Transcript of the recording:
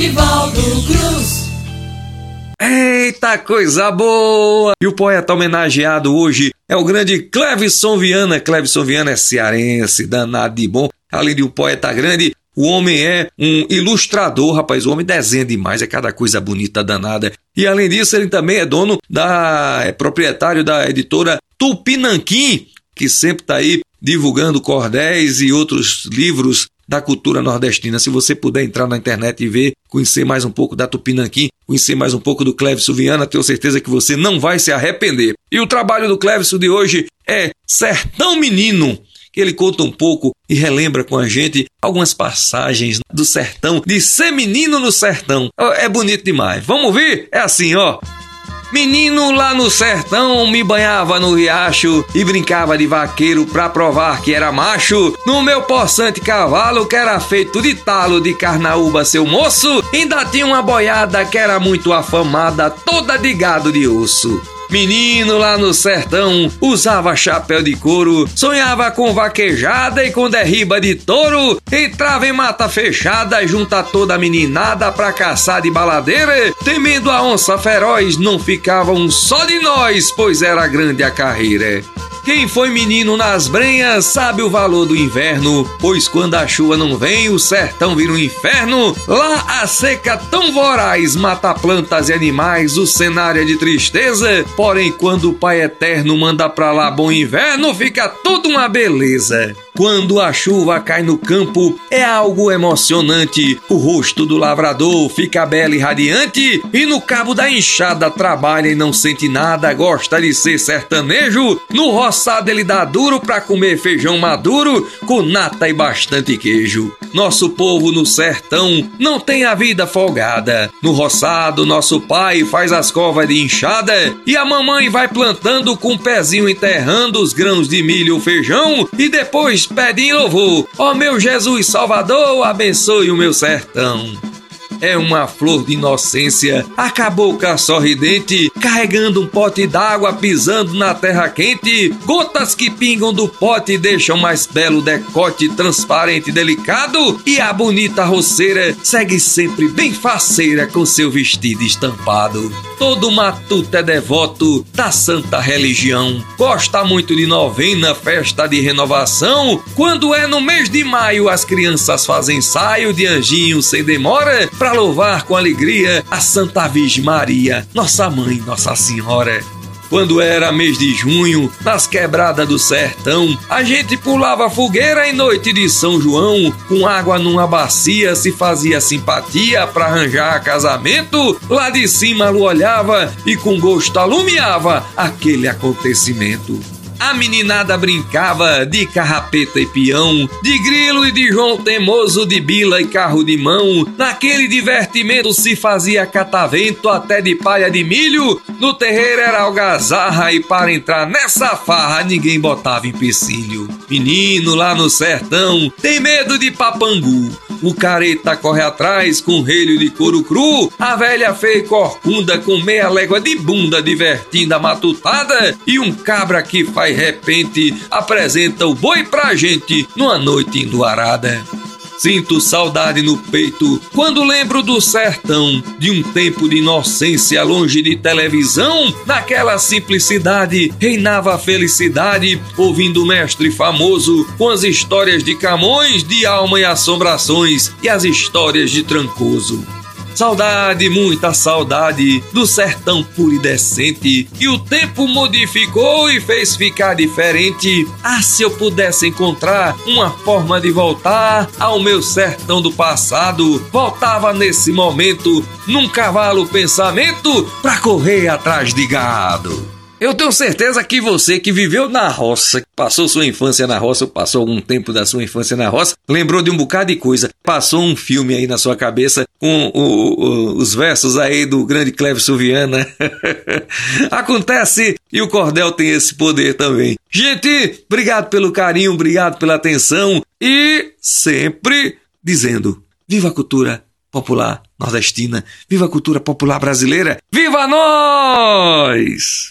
Nivaldo Cruz. Eita coisa boa! E o poeta homenageado hoje é o grande Clevison Viana. Clevison Viana é cearense, danado de bom. Além de um poeta grande, o homem é um ilustrador, rapaz. O homem desenha demais, é cada coisa bonita danada. E além disso, ele também é dono da. é proprietário da editora Tupinanquim, que sempre está aí divulgando cordéis e outros livros da cultura nordestina. Se você puder entrar na internet e ver, conhecer mais um pouco da Tupinanquim, conhecer mais um pouco do Cleves Viana, tenho certeza que você não vai se arrepender. E o trabalho do Cleves de hoje é Sertão Menino que ele conta um pouco e relembra com a gente algumas passagens do sertão, de ser menino no sertão. É bonito demais. Vamos ouvir? É assim, ó. Menino lá no sertão me banhava no riacho e brincava de vaqueiro pra provar que era macho. No meu possante cavalo, que era feito de talo de carnaúba, seu moço, ainda tinha uma boiada que era muito afamada, toda de gado de osso. Menino lá no sertão usava chapéu de couro, sonhava com vaquejada e com derriba de touro, entrava em mata fechada junto a toda a meninada pra caçar de baladeira, temendo a onça feroz, não ficava um só de nós, pois era grande a carreira. Quem foi menino nas brenhas sabe o valor do inverno, pois quando a chuva não vem, o sertão vira um inferno. Lá a seca tão voraz mata plantas e animais, o cenário é de tristeza. Porém, quando o Pai Eterno manda pra lá bom inverno, fica tudo uma beleza. Quando a chuva cai no campo, é algo emocionante. O rosto do lavrador fica belo e radiante, e no cabo da enxada trabalha e não sente nada, gosta de ser sertanejo. No roçado ele dá duro pra comer feijão maduro, com nata e bastante queijo. Nosso povo no sertão não tem a vida folgada. No roçado, nosso pai faz as covas de enxada e a mamãe vai plantando com o pezinho enterrando os grãos de milho ou feijão e depois pede em louvor. Ó oh, meu Jesus Salvador, abençoe o meu sertão é uma flor de inocência. A sorridente, carregando um pote d'água, pisando na terra quente. Gotas que pingam do pote deixam mais belo decote transparente e delicado. E a bonita roceira segue sempre bem faceira com seu vestido estampado. Todo matuto é devoto da santa religião. Gosta muito de novena, festa de renovação. Quando é no mês de maio, as crianças fazem ensaio de anjinho sem demora para louvar com alegria a Santa Virgem Maria, nossa mãe, Nossa Senhora. Quando era mês de junho, nas quebradas do sertão, a gente pulava fogueira em noite de São João, com água numa bacia se fazia simpatia para arranjar casamento. Lá de cima a lua olhava e com gosto alumiava aquele acontecimento. A meninada brincava de carrapeta e peão, de grilo e de João Temoso, de bila e carro de mão. Naquele divertimento se fazia catavento até de palha de milho. No terreiro era algazarra e para entrar nessa farra ninguém botava empecilho. Menino lá no sertão tem medo de papangu. O careta corre atrás com relho de couro cru. A velha feia corcunda com meia légua de bunda divertindo a matutada. E um cabra que faz repente apresenta o boi pra gente numa noite endoarada. Sinto saudade no peito quando lembro do sertão, de um tempo de inocência longe de televisão. Naquela simplicidade reinava a felicidade, ouvindo o mestre famoso com as histórias de Camões, de alma e assombrações e as histórias de Trancoso. Saudade, muita saudade do sertão puro e decente que o tempo modificou e fez ficar diferente. Ah, se eu pudesse encontrar uma forma de voltar ao meu sertão do passado, voltava nesse momento num cavalo pensamento pra correr atrás de gado. Eu tenho certeza que você que viveu na roça, passou sua infância na roça, passou algum tempo da sua infância na roça, lembrou de um bocado de coisa, passou um filme aí na sua cabeça com o, o, os versos aí do grande Cleves Viana. Acontece e o cordel tem esse poder também. Gente, obrigado pelo carinho, obrigado pela atenção e sempre dizendo: viva a cultura popular nordestina, viva a cultura popular brasileira, viva nós!